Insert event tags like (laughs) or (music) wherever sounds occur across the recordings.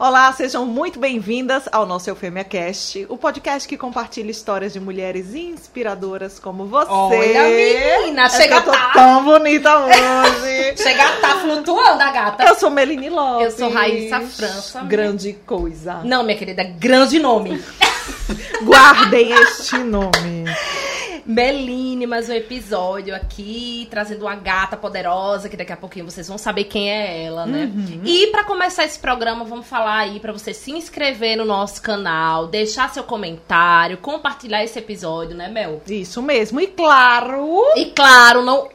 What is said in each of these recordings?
Olá, sejam muito bem-vindas ao nosso Eufêmia Cast, o podcast que compartilha histórias de mulheres inspiradoras como você. Olha, menina, é chega tá. tão bonita hoje. (laughs) Chega tá flutuando a gata. eu sou Meline Lopes. Eu sou Raíssa França. Grande coisa. Não, minha querida, grande nome. (laughs) Guardem este nome. Meline, mais um episódio aqui, trazendo uma gata poderosa, que daqui a pouquinho vocês vão saber quem é ela, né? E pra começar esse programa, vamos falar aí pra você se inscrever no nosso canal, deixar seu comentário, compartilhar esse episódio, né, Mel? Isso mesmo. E claro, E claro, não.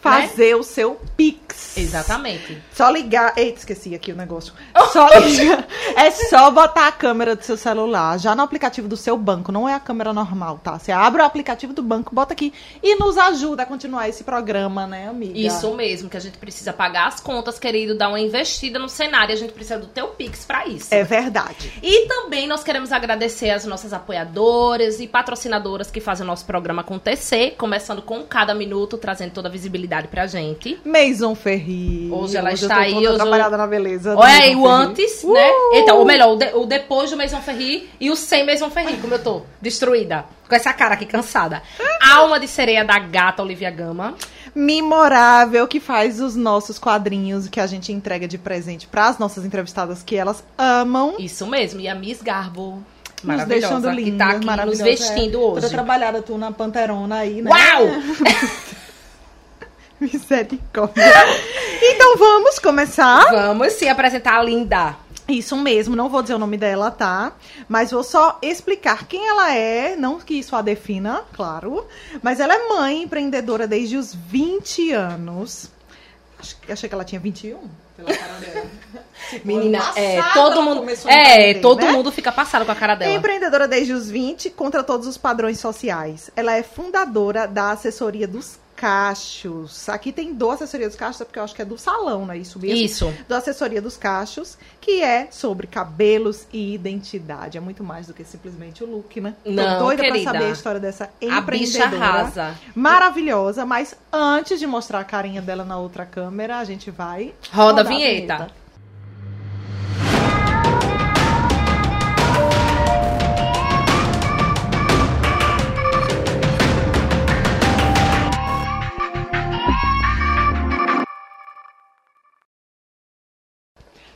fazer o seu Pix. Exatamente. Só ligar. Eita, esqueci aqui o negócio. Só ligar. É só botar a câmera do seu celular já no aplicativo do seu banco. Não é a câmera normal, tá? Você abre o aplicativo do banco, bota aqui e nos ajuda a continuar esse programa, né, amiga? Isso mesmo, que a gente precisa pagar as contas, querido, dar uma investida no cenário. A gente precisa do teu Pix pra isso. É verdade. E também nós queremos agradecer as nossas apoiadoras e patrocinadoras que fazem o nosso programa acontecer, começando com cada minuto, trazendo toda a visibilidade pra gente. Maison Ferri. Hoje ela eu está tô aí, hoje eu- trabalhada na beleza. Olha aí o antes, Uh! né? Então, ou melhor, o, de- o depois do Maison Ferri e o sem Maison Ferri, como eu tô, destruída. Com essa cara aqui cansada. Alma de sereia da gata Olivia Gama. Memorável que faz os nossos quadrinhos que a gente entrega de presente para as nossas entrevistadas que elas amam. Isso mesmo. E a Miss Garbo. Nos Maravilhosa, deixando que lindas, tá aqui nos maravilhosa, vestindo é. hoje. Toda trabalhada tu na panterona aí, né? Uau! (laughs) (laughs) Misericórdia. então vamos começar. Vamos sim apresentar a linda. Isso mesmo, não vou dizer o nome dela, tá? Mas vou só explicar quem ela é, não que isso a defina, claro. Mas ela é mãe empreendedora desde os 20 anos. Acho, achei que ela tinha 21, pela cara dela. (laughs) Tipo, Menina, é, todo mundo. É, empreender, todo né? mundo fica passado com a cara É dela. empreendedora desde os 20, contra todos os padrões sociais. Ela é fundadora da assessoria dos cachos. Aqui tem do assessoria dos cachos, porque eu acho que é do salão, não é isso mesmo? Isso. Do assessoria dos cachos, que é sobre cabelos e identidade. É muito mais do que simplesmente o look, né? Não, Tô doida querida. pra saber a história dessa A bicha empreendedora. arrasa. Maravilhosa, mas antes de mostrar a carinha dela na outra câmera, a gente vai Roda a rodar vinheta.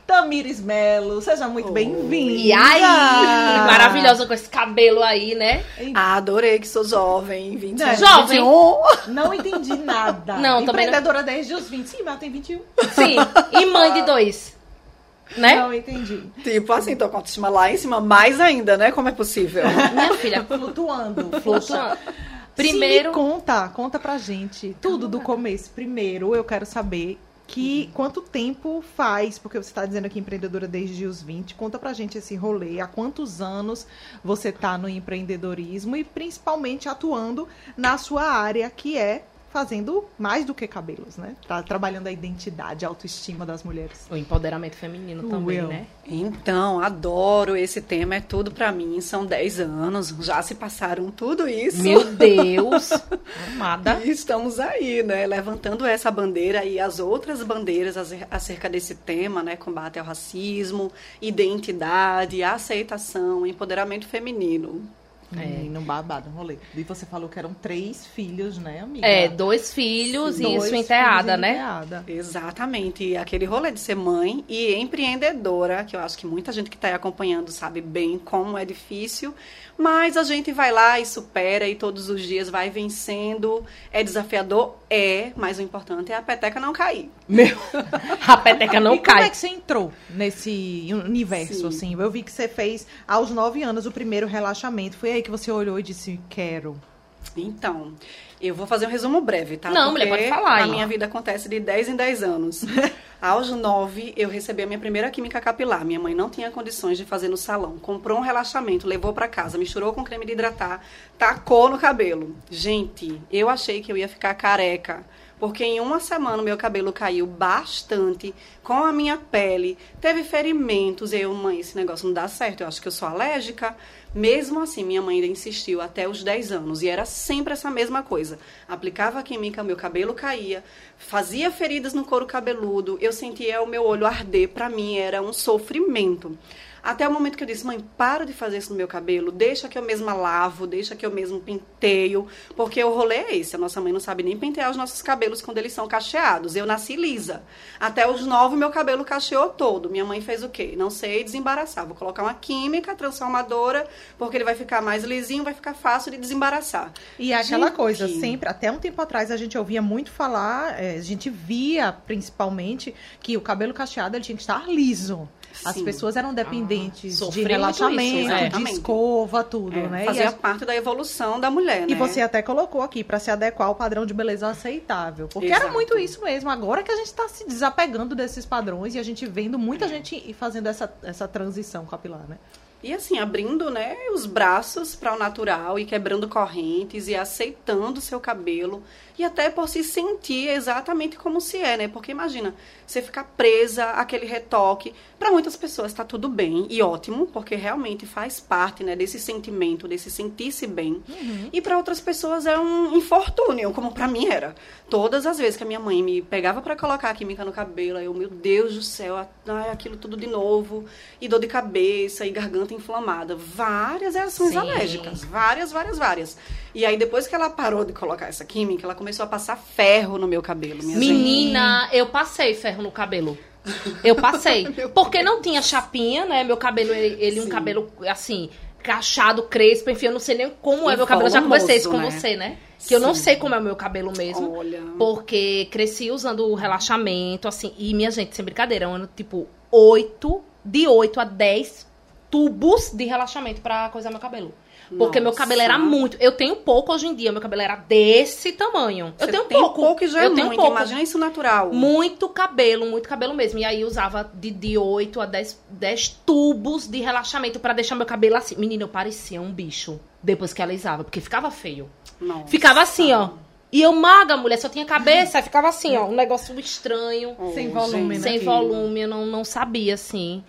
Tamires Melo, seja muito bem-vinda. E aí, maravilhosa com esse cabelo aí, né? Ah, adorei que sou jovem, 20 Né? Jovem. 21. Não entendi (laughs) nada. Não, também Empreendedora desde os 20. Sim, mas ela tem 21. Sim. E mãe de dois. Né? Não entendi. Tipo assim, tô com a autoestima lá em cima, mais ainda, né? Como é possível? Minha filha, Flutuando. flutuando. Primeiro, Primeiro, conta, conta pra gente tudo do começo. Primeiro, eu quero saber que quanto tempo faz, porque você está dizendo aqui empreendedora desde os 20. Conta pra gente esse rolê, há quantos anos você tá no empreendedorismo e principalmente atuando na sua área que é fazendo mais do que cabelos, né? Tá trabalhando a identidade, a autoestima das mulheres. o empoderamento feminino também, Will. né? Então, adoro esse tema, é tudo pra mim. São 10 anos, já se passaram tudo isso. Meu Deus. (laughs) Amada. E estamos aí, né? Levantando essa bandeira e as outras bandeiras acer- acerca desse tema, né? Combate ao racismo, identidade, aceitação, empoderamento feminino. É. no babado, no rolê. E você falou que eram três filhos, né, amiga? É, dois filhos e Dois isso enteada, né? enteada. Exatamente. E aquele rolê de ser mãe e empreendedora, que eu acho que muita gente que está aí acompanhando sabe bem como é difícil, mas a gente vai lá e supera e todos os dias vai vencendo. É desafiador? É, mas o importante é a peteca não cair. Meu. (laughs) A peteca não e como cai. é que você entrou nesse universo, Sim. assim? Eu vi que você fez, aos nove anos, o primeiro relaxamento. Foi aí que você olhou e disse, quero. Então, eu vou fazer um resumo breve, tá? Não, mulher, Porque pode falar A minha vida acontece de 10 em 10 anos. (laughs) Aos 9, eu recebi a minha primeira química capilar. Minha mãe não tinha condições de fazer no salão. Comprou um relaxamento, levou pra casa, misturou com creme de hidratar, tacou no cabelo. Gente, eu achei que eu ia ficar careca. porque em uma semana meu cabelo caiu bastante com a minha pele, teve ferimentos, e eu, mãe, esse negócio não dá certo, eu acho que eu sou alérgica. Mesmo assim, minha mãe ainda insistiu até os 10 anos, e era sempre essa mesma coisa. Aplicava química, meu cabelo caía, fazia feridas no couro cabeludo, eu sentia o meu olho arder, para mim era um sofrimento. Até o momento que eu disse, mãe, para de fazer isso no meu cabelo, deixa que eu mesma lavo, deixa que eu mesmo penteio, porque o rolê é esse. A nossa mãe não sabe nem pentear os nossos cabelos quando eles são cacheados. Eu nasci lisa. Até os nove, meu cabelo cacheou todo. Minha mãe fez o quê? Não sei desembaraçar. Vou colocar uma química transformadora, porque ele vai ficar mais lisinho, vai ficar fácil de desembaraçar. E é aquela gente... coisa, sempre, até um tempo atrás a gente ouvia muito falar, é, a gente via principalmente que o cabelo cacheado ele tinha que estar liso. As pessoas eram dependentes ah, de relaxamento, isso, de escova, tudo, é, né? Fazia as... parte da evolução da mulher, né? E você até colocou aqui para se adequar ao padrão de beleza aceitável. Porque Exato. era muito isso mesmo. Agora que a gente está se desapegando desses padrões e a gente vendo muita é. gente fazendo essa, essa transição capilar, né? E assim, abrindo né, os braços para o natural e quebrando correntes e aceitando o seu cabelo e até por se sentir exatamente como se é, né? Porque imagina, você ficar presa àquele retoque. Para muitas pessoas está tudo bem e ótimo, porque realmente faz parte, né, desse sentimento, desse sentir-se bem. Uhum. E para outras pessoas é um infortúnio, como para mim era. Todas as vezes que a minha mãe me pegava para colocar a química no cabelo, eu, meu Deus do céu, ai, aquilo tudo de novo, e dor de cabeça, e garganta inflamada. Várias reações Sim. alérgicas, várias, várias, várias. E aí depois que ela parou de colocar essa química, ela começou a passar ferro no meu cabelo. Menina, gente. eu passei ferro no cabelo. Eu passei. (laughs) Porque não tinha chapinha, né? Meu cabelo, ele, ele um cabelo assim, cachado, crespo, enfim, eu não sei nem como e é meu cabelo. Eu já conversei isso com né? você, né? Que Sim. eu não sei como é o meu cabelo mesmo. Olha. Porque cresci usando o relaxamento, assim. E, minha gente, sem brincadeira, eu ando tipo oito, de 8 a 10 tubos de relaxamento pra coisar meu cabelo. Porque Nossa. meu cabelo era muito. Eu tenho pouco hoje em dia, meu cabelo era desse tamanho. Você eu tenho tem pouco. pouco e já é eu tenho muito. Pouco. Imagina isso natural. Muito cabelo, muito cabelo mesmo. E aí usava de, de 8 a 10, 10 tubos de relaxamento para deixar meu cabelo assim. Menina, eu parecia um bicho depois que alisava, porque ficava feio. Nossa. Ficava assim, ó. E eu maga, mulher, só tinha cabeça, aí ficava assim, ó, um negócio estranho. Oh, sem volume, né? Sem volume, eu não, não sabia, assim.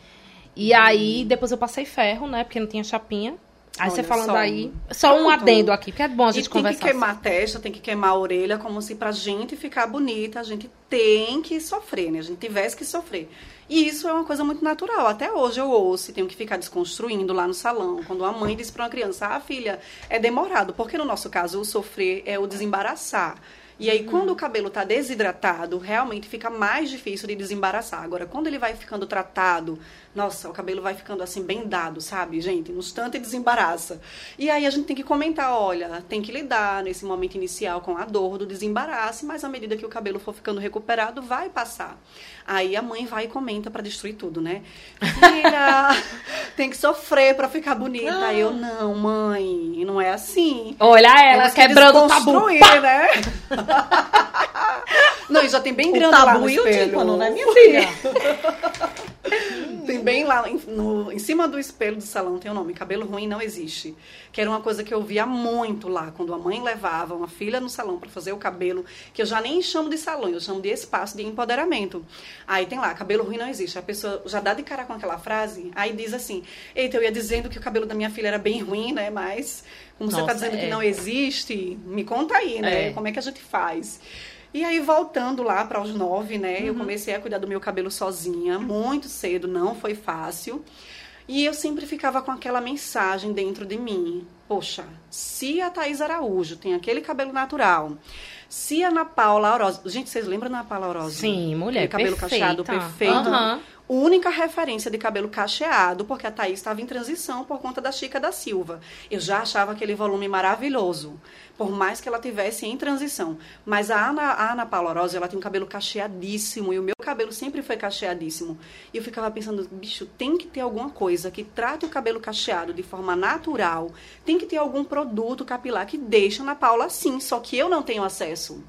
E hum. aí, depois eu passei ferro, né? Porque não tinha chapinha. Aí Olha, você falando só aí, só um adendo aqui, que é bom a gente e conversar. Tem que queimar assim. a testa, tem que queimar a orelha, como se pra gente ficar bonita, a gente tem que sofrer, né? A gente tivesse que sofrer. E isso é uma coisa muito natural. Até hoje eu ouço e tenho que ficar desconstruindo lá no salão. Quando a mãe diz para uma criança, ah, filha, é demorado. Porque no nosso caso, o sofrer é o desembaraçar. E aí, uhum. quando o cabelo está desidratado, realmente fica mais difícil de desembaraçar. Agora, quando ele vai ficando tratado, nossa, o cabelo vai ficando assim bem dado, sabe, gente? No instante desembaraça. E aí a gente tem que comentar, olha, tem que lidar nesse momento inicial com a dor do desembaraço, mas à medida que o cabelo for ficando recuperado, vai passar. Aí a mãe vai e comenta para destruir tudo, né? Filha, (laughs) tem que sofrer para ficar bonita. Ah. Aí eu, não, mãe, não é assim. Olha ela quebrando o tabu. né? (laughs) não, e já tem bem grande o tabu lá no espelho. E o tímpano, né, minha filha? (laughs) tem bem lá em, no, em cima do espelho do salão tem o nome cabelo ruim não existe que era uma coisa que eu via muito lá quando a mãe levava uma filha no salão para fazer o cabelo que eu já nem chamo de salão eu chamo de espaço de empoderamento aí tem lá cabelo ruim não existe a pessoa já dá de cara com aquela frase aí diz assim eita eu ia dizendo que o cabelo da minha filha era bem ruim né mas como Nossa, você está dizendo é. que não existe me conta aí né é. como é que a gente faz e aí, voltando lá para os nove, né? Uhum. Eu comecei a cuidar do meu cabelo sozinha, muito cedo, não foi fácil. E eu sempre ficava com aquela mensagem dentro de mim. Poxa, se a Thaís Araújo tem aquele cabelo natural, se a Ana Paula Orosi... Gente, vocês lembram da Ana Paula Orosi? Sim, mulher Aquele cabelo perfeita. cacheado perfeito. Uhum única referência de cabelo cacheado, porque a Thaís estava em transição por conta da Chica da Silva. Eu já achava aquele volume maravilhoso, por mais que ela tivesse em transição. Mas a Ana, a Ana Paula Rosa, ela tem um cabelo cacheadíssimo, e o meu cabelo sempre foi cacheadíssimo. E eu ficava pensando, bicho, tem que ter alguma coisa que trate o cabelo cacheado de forma natural. Tem que ter algum produto capilar que deixa na Paula assim, só que eu não tenho acesso.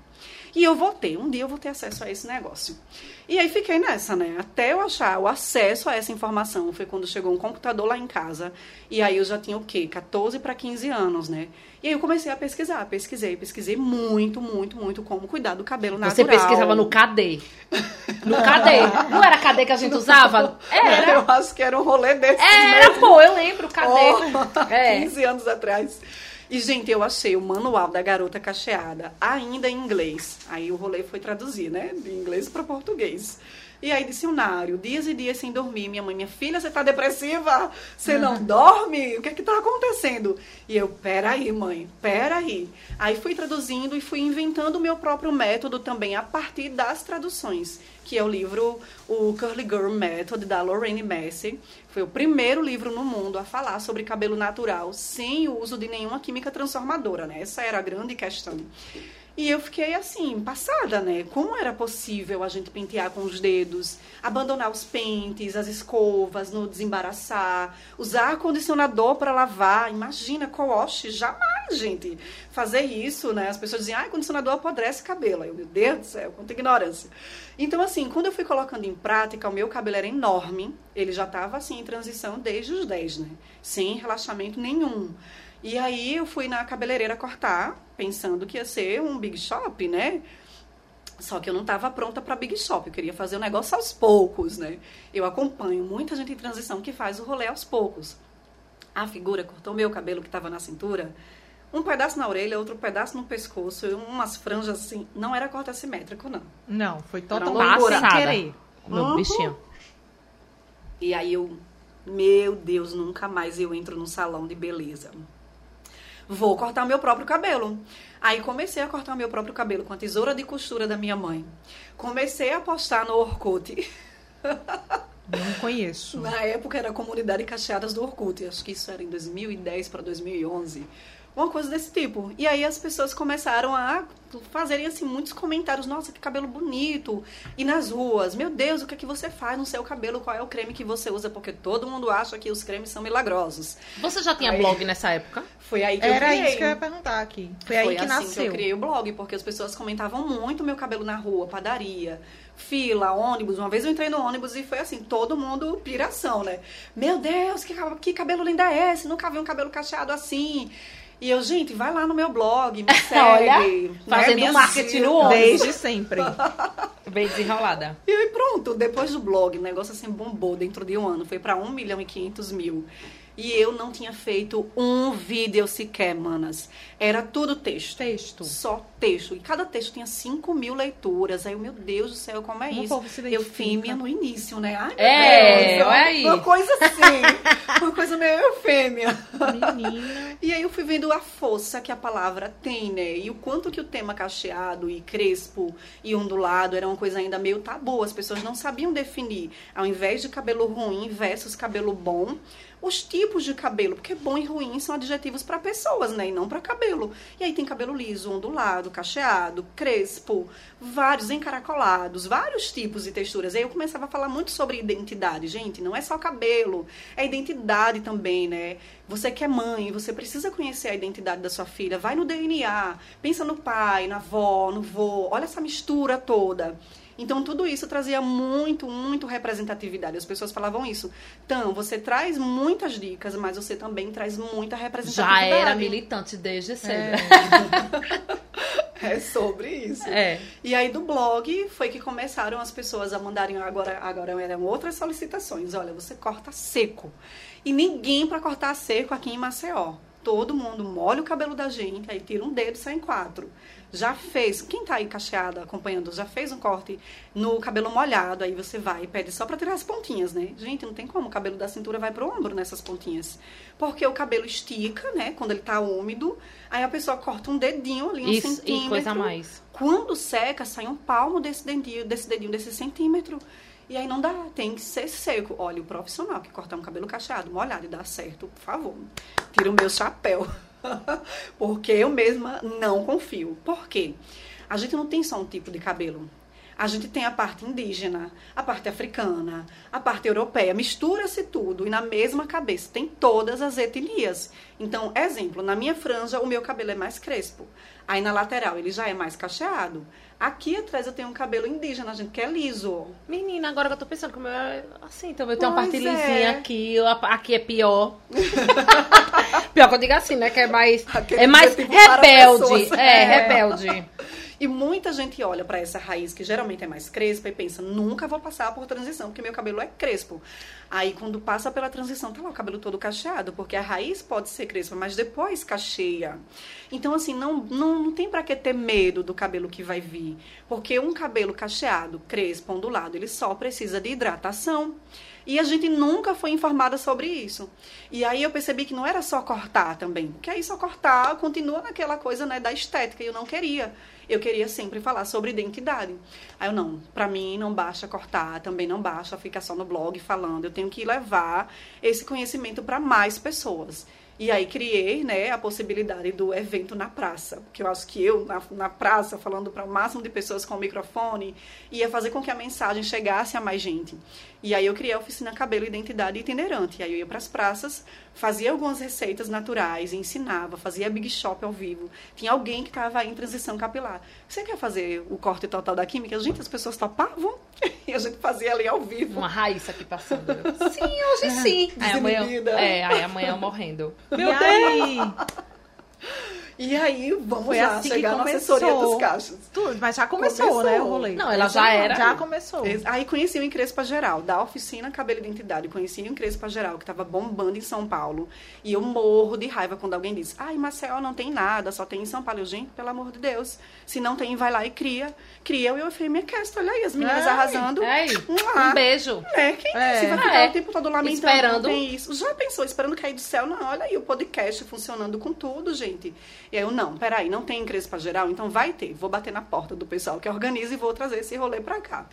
E eu vou ter, um dia eu vou ter acesso a esse negócio. E aí fiquei nessa, né? Até eu achar o acesso a essa informação. Foi quando chegou um computador lá em casa. E aí eu já tinha o quê? 14 para 15 anos, né? E aí eu comecei a pesquisar. Pesquisei, pesquisei muito, muito, muito como cuidar do cabelo natural. Você pesquisava no KD. No KD. Não era KD que a gente usava? Era. Eu acho que era um rolê desse. Era, mesmo. pô, eu lembro, KD. Oh, é. 15 anos atrás. E, gente, eu achei o manual da garota cacheada ainda em inglês. Aí o rolê foi traduzir, né? De inglês para português. E aí, dicionário, dias e dias sem dormir. Minha mãe, minha filha, você tá depressiva? Você não dorme? O que é que tá acontecendo? E eu, peraí, mãe, peraí. Aí fui traduzindo e fui inventando o meu próprio método também a partir das traduções, que é o livro O Curly Girl Method, da Lorraine Messi. Foi o primeiro livro no mundo a falar sobre cabelo natural sem o uso de nenhuma química transformadora, né? Essa era a grande questão. E eu fiquei assim, passada, né? Como era possível a gente pentear com os dedos, abandonar os pentes, as escovas, no desembaraçar, usar condicionador para lavar? Imagina, co-wash, jamais, gente. Fazer isso, né? As pessoas diziam, ah, condicionador apodrece cabelo. Eu, meu Deus do céu, quanta ignorância. Então, assim, quando eu fui colocando em prática, o meu cabelo era enorme. Ele já estava, assim, em transição desde os 10, né? Sem relaxamento nenhum. E aí eu fui na cabeleireira cortar, pensando que ia ser um big shop, né? Só que eu não estava pronta para big shop, eu queria fazer o negócio aos poucos, né? Eu acompanho muita gente em transição que faz o rolê aos poucos. A figura cortou meu cabelo que estava na cintura, um pedaço na orelha, outro pedaço no pescoço, umas franjas assim. Não era corte assimétrico, não. Não, foi totalmente sem querer. Meu uhum. bichinho. E aí eu, meu Deus, nunca mais eu entro num salão de beleza vou cortar meu próprio cabelo. Aí comecei a cortar meu próprio cabelo com a tesoura de costura da minha mãe. Comecei a postar no Orkut. (laughs) Não conheço. Na época era a comunidade cacheadas do Orkut. Acho que isso era em 2010 para 2011 uma coisa desse tipo. E aí as pessoas começaram a fazerem assim muitos comentários, nossa, que cabelo bonito. E nas ruas, meu Deus, o que é que você faz no seu cabelo? Qual é o creme que você usa? Porque todo mundo acha que os cremes são milagrosos. Você já tinha aí, blog nessa época? Foi aí que Era eu criei. isso que eu ia perguntar aqui. Foi, Foi aí que assim nasceu. Que eu criei o blog, porque as pessoas comentavam muito meu cabelo na rua, padaria, fila, ônibus. Uma vez eu entrei no ônibus e foi assim, todo mundo piração, né? Meu Deus, que, que cabelo lindo é esse? Nunca vi um cabelo cacheado assim. E eu, gente, vai lá no meu blog, me (laughs) segue. Olha, né, fazendo né, marketing no ônibus. Desde sempre. (laughs) Bem desenrolada. E aí pronto, depois do blog, o negócio assim bombou dentro de um ano. Foi para 1 milhão e 500 mil. E eu não tinha feito um vídeo sequer, manas. Era tudo texto. Texto. Só texto. E cada texto tinha 5 mil leituras. Aí, meu Deus do céu, como é isso? Eu fêmea no início, né? Ai, é, Deus, aí. Uma coisa assim. (laughs) uma coisa meio eufêmia. Menina. e aí eu fui vendo a força que a palavra tem, né? E o quanto que o tema cacheado e crespo e ondulado era uma coisa ainda meio tabu. As pessoas não sabiam definir. Ao invés de cabelo ruim versus cabelo bom, os tipos de cabelo, porque bom e ruim são adjetivos para pessoas, né, e não para cabelo. E aí tem cabelo liso, ondulado, cacheado, crespo, vários encaracolados, vários tipos e texturas. E aí eu começava a falar muito sobre identidade, gente, não é só cabelo, é identidade também, né? Você que é mãe, você precisa conhecer a identidade da sua filha, vai no DNA, pensa no pai, na avó, no vô, olha essa mistura toda. Então, tudo isso trazia muito, muito representatividade. As pessoas falavam isso. Então, você traz muitas dicas, mas você também traz muita representatividade. Já era militante desde cedo. É. (laughs) é sobre isso. É. E aí, do blog, foi que começaram as pessoas a mandarem agora, agora eram outras solicitações. Olha, você corta seco. E ninguém para cortar seco aqui em Maceió todo mundo molha o cabelo da gente, aí tira um dedo e sai em quatro. Já fez, quem tá aí cacheada acompanhando, já fez um corte no cabelo molhado, aí você vai e pede só para tirar as pontinhas, né? Gente, não tem como, o cabelo da cintura vai pro ombro nessas pontinhas. Porque o cabelo estica, né, quando ele tá úmido, aí a pessoa corta um dedinho ali, um Isso, centímetro. E coisa mais. Quando seca, sai um palmo desse dedinho, desse dedinho, desse centímetro. E aí não dá, tem que ser seco. Olha, o profissional que cortar um cabelo cacheado, molhado e dá certo, por favor, tira o meu chapéu. (laughs) Porque eu mesma não confio. Por quê? A gente não tem só um tipo de cabelo. A gente tem a parte indígena, a parte africana, a parte europeia, mistura-se tudo e na mesma cabeça tem todas as etnias. Então, exemplo, na minha franja o meu cabelo é mais crespo. Aí na lateral ele já é mais cacheado. Aqui atrás eu tenho um cabelo indígena, gente, que é liso. Menina, agora que eu tô pensando que o meu é assim, então eu tenho uma Pois parte lisinha é. aqui, eu- aqui é pior. (laughs) pior que eu digo assim, né? Que é mais. Aquele É mais tipo para rebelde. É, É. rebelde. E muita gente olha pra essa raiz que geralmente é mais crespa e pensa, nunca vou passar por transição, porque meu cabelo é crespo. Aí quando passa pela transição, tá lá o cabelo todo cacheado, porque a raiz pode ser crespa, mas depois cacheia. Então assim, não, não, não tem pra que ter medo do cabelo que vai vir, porque um cabelo cacheado, crespo, ondulado, ele só precisa de hidratação. E a gente nunca foi informada sobre isso. E aí eu percebi que não era só cortar também. Porque aí só cortar continua naquela coisa né, da estética. E eu não queria. Eu queria sempre falar sobre identidade. Aí eu, não, pra mim não basta cortar, também não basta ficar só no blog falando. Eu tenho que levar esse conhecimento para mais pessoas. E aí criei, né, a possibilidade do evento na praça, porque eu acho que eu na, na praça falando para o máximo de pessoas com o microfone ia fazer com que a mensagem chegasse a mais gente. E aí eu criei a oficina Cabelo Identidade Itinerante. E aí eu ia para as praças, fazia algumas receitas naturais, ensinava, fazia big shop ao vivo. Tinha alguém que estava em transição capilar. Você quer fazer o corte total da química? Gente, as pessoas topavam. (laughs) E a gente fazia ali ao vivo. Uma raiz aqui passando. (laughs) Sim, hoje sim. Aí amanhã, é, aí amanhã morrendo. e aí? (laughs) E aí, vamos Foi lá, assim que chegar na começou. assessoria dos cachos. Tudo, mas já começou, Começou. né, o rolê. Não, ela já era. Já começou. Aí conheci o Encrespa Geral, da oficina Cabelo e Identidade. Conheci o Encrespa Geral, que estava bombando em São Paulo. E eu morro de raiva quando alguém diz: Ai, Marcel, não tem nada, só tem em São Paulo. Eu, gente, pelo amor de Deus. Se não tem, vai lá e cria. Cria o Eu Frame Cast. Olha aí, as meninas Ai, arrasando. Mua. um beijo. É, quem É. disse? Vai ficar É. o tempo todo lamentando. Esperando. Tem isso. Já pensou, esperando cair do céu? Não, olha aí o podcast funcionando com tudo, gente. E aí eu, não, peraí, não tem Encrespa Geral? Então vai ter. Vou bater na porta do pessoal que organiza e vou trazer esse rolê pra cá.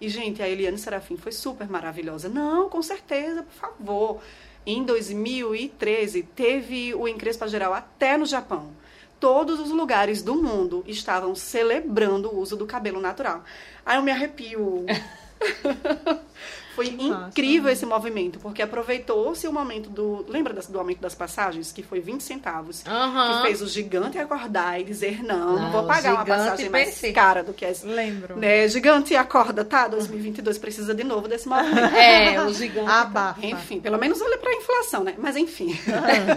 E, gente, a Eliane Serafim foi super maravilhosa. Não, com certeza, por favor. Em 2013, teve o Encrespa Geral até no Japão. Todos os lugares do mundo estavam celebrando o uso do cabelo natural. Aí eu me arrepio. (laughs) Foi massa. incrível esse movimento, porque aproveitou-se o momento do. Lembra do aumento das passagens? Que foi 20 centavos. Aham. Que fez o gigante acordar e dizer: não, não, Não, vou pagar uma passagem mais cara do que essa. Lembro. Né, gigante acorda, tá? 2022 precisa de novo desse movimento. (laughs) É, o gigante. Abafa. Enfim, pelo menos olha pra inflação, né? Mas enfim.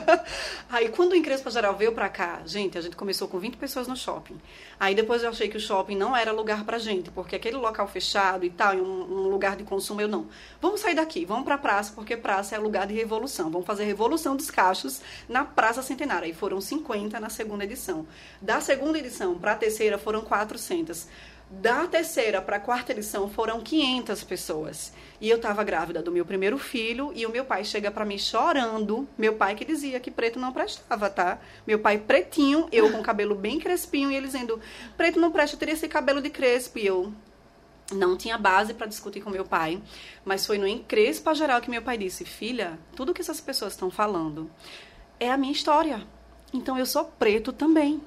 (laughs) Aí quando o Encrespa Geral veio pra cá, gente, a gente começou com 20 pessoas no shopping. Aí depois eu achei que o shopping não era lugar pra gente, porque aquele local fechado e tal, em um, um lugar de consumo, eu não. Vamos sair daqui, vamos pra praça, porque praça é lugar de revolução. Vamos fazer a revolução dos cachos na Praça Centenária. Aí foram 50 na segunda edição. Da segunda edição pra terceira foram 400. Da terceira para a quarta edição foram 500 pessoas. E eu estava grávida do meu primeiro filho e o meu pai chega para mim chorando. Meu pai que dizia que preto não prestava, tá? Meu pai pretinho, eu com cabelo bem crespinho e ele dizendo: "Preto não presta, eu teria esse cabelo de crespo". E eu não tinha base para discutir com meu pai, mas foi no Encrespa Geral que meu pai disse: "Filha, tudo que essas pessoas estão falando é a minha história. Então eu sou preto também".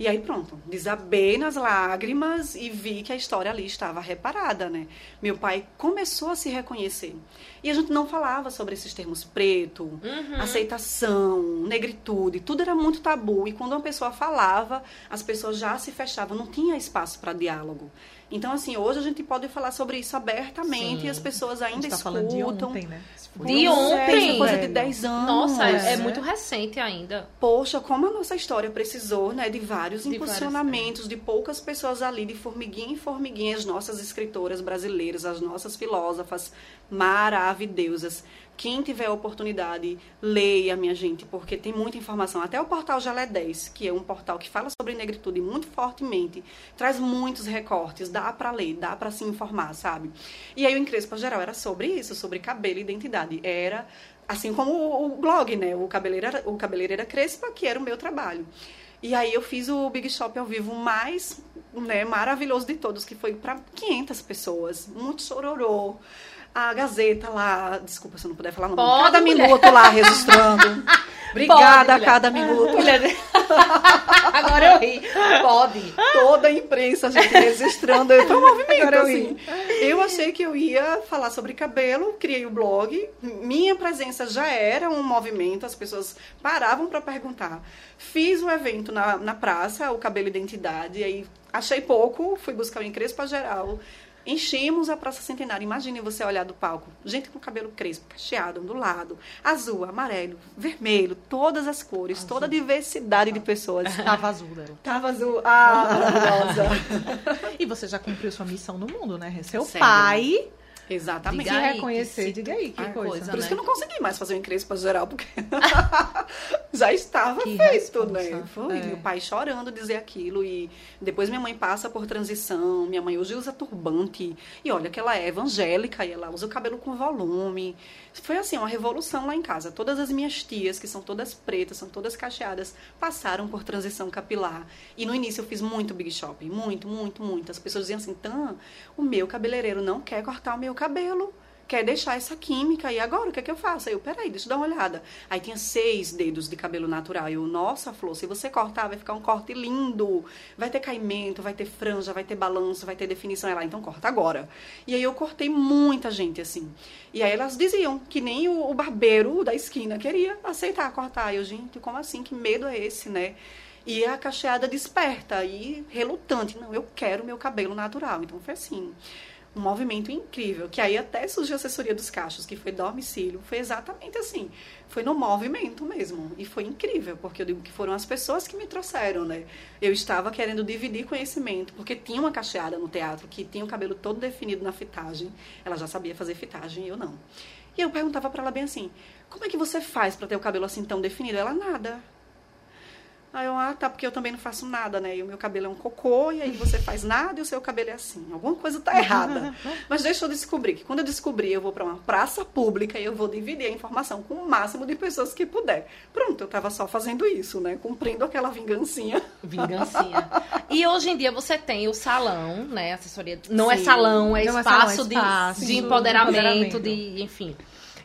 E aí pronto, desabei nas lágrimas e vi que a história ali estava reparada, né? Meu pai começou a se reconhecer. E a gente não falava sobre esses termos preto, aceitação, negritude, tudo era muito tabu. E quando uma pessoa falava, as pessoas já se fechavam, não tinha espaço para diálogo. Então, assim, hoje a gente pode falar sobre isso abertamente Sim. e as pessoas A ainda gente tá escutam. falando de ontem, né? De é, ontem, é coisa de velho. 10 anos. Nossa, é, É. é muito recente ainda. Poxa, como a nossa história precisou, né, de vários De várias impulsionamentos, de poucas pessoas ali, de formiguinha em formiguinha, as nossas escritoras brasileiras, as nossas filósofas maravilhosas. Quem tiver oportunidade, leia, minha gente, porque tem muita informação. Até o portal Jalé 10, que é um portal que fala sobre negritude muito fortemente, traz muitos recortes, dá pra ler, dá pra se informar, sabe? E aí o Encrespa Geral era sobre isso, sobre cabelo e identidade. Era assim como o, blog, né? O cabeleireira, o cabeleireira Crespa, que era o meu trabalho. E aí eu fiz o Big Shop ao vivo mais né, maravilhoso de todos, que foi para 500 pessoas. Muito chororô. A Gazeta lá, desculpa se eu não puder falar, não. Pode, cada mulher. minuto lá registrando. (laughs) Obrigada a mulher. cada minuto. (laughs) Agora eu ri. Pode. Toda a imprensa, a gente registrando. Foi um movimento, eu assim. Eu achei que eu ia falar sobre cabelo, criei o blog. Minha presença já era um movimento, as pessoas paravam para perguntar. Fiz o um evento na, na praça, o Cabelo Identidade, aí achei pouco, fui buscar o Encrespa Geral Enchemos a Praça Centenária. Imagine você olhar do palco. Gente com cabelo crespo, cacheado, ondulado, azul, amarelo, vermelho, todas as cores, azul. toda a diversidade de pessoas. (laughs) Tava azul, né? Tava azul. Ah, maravilhosa. (laughs) e você já cumpriu sua missão no mundo, né? Seu Sério? pai Exatamente. Diga aí, reconhecer, que, diga aí, que coisa. coisa. Por né? isso que eu não consegui mais fazer o encrespa geral, porque (laughs) já estava que feito, responsa. né? Foi é. meu pai chorando dizer aquilo e depois minha mãe passa por transição, minha mãe hoje usa turbante e olha que ela é evangélica e ela usa o cabelo com volume. Foi assim, uma revolução lá em casa. Todas as minhas tias, que são todas pretas, são todas cacheadas, passaram por transição capilar. E no início eu fiz muito big shop, muito, muito, muito. As pessoas diziam assim, Tan, o meu cabeleireiro não quer cortar o meu cabelo quer deixar essa química, e agora o que é que eu faço? Aí eu, peraí, deixa eu dar uma olhada. Aí tinha seis dedos de cabelo natural. Eu, nossa, Flor, se você cortar, vai ficar um corte lindo. Vai ter caimento, vai ter franja, vai ter balanço, vai ter definição. Ela, então corta agora. E aí eu cortei muita gente, assim. E aí elas diziam que nem o, o barbeiro da esquina queria aceitar cortar. Eu, gente, como assim? Que medo é esse, né? E a cacheada desperta e relutante. Não, eu quero meu cabelo natural. Então foi assim um movimento incrível, que aí até surgiu a assessoria dos cachos, que foi domicílio, foi exatamente assim, foi no movimento mesmo, e foi incrível, porque eu digo que foram as pessoas que me trouxeram, né? Eu estava querendo dividir conhecimento, porque tinha uma cacheada no teatro que tinha o cabelo todo definido na fitagem, ela já sabia fazer fitagem eu não. E eu perguntava para ela bem assim: "Como é que você faz para ter o cabelo assim tão definido?" Ela nada. Aí eu, ah, tá, porque eu também não faço nada, né? E o meu cabelo é um cocô, e aí você (laughs) faz nada e o seu cabelo é assim. Alguma coisa tá errada. (laughs) Mas deixa eu descobrir, que quando eu descobrir, eu vou para uma praça pública e eu vou dividir a informação com o máximo de pessoas que puder. Pronto, eu tava só fazendo isso, né? Cumprindo aquela vingancinha. Vingancinha. e hoje em dia você tem o salão, né? Assessoria. Não é Sim. é salão, é espaço, é salão, de, espaço de, empoderamento, empoderamento, de, enfim.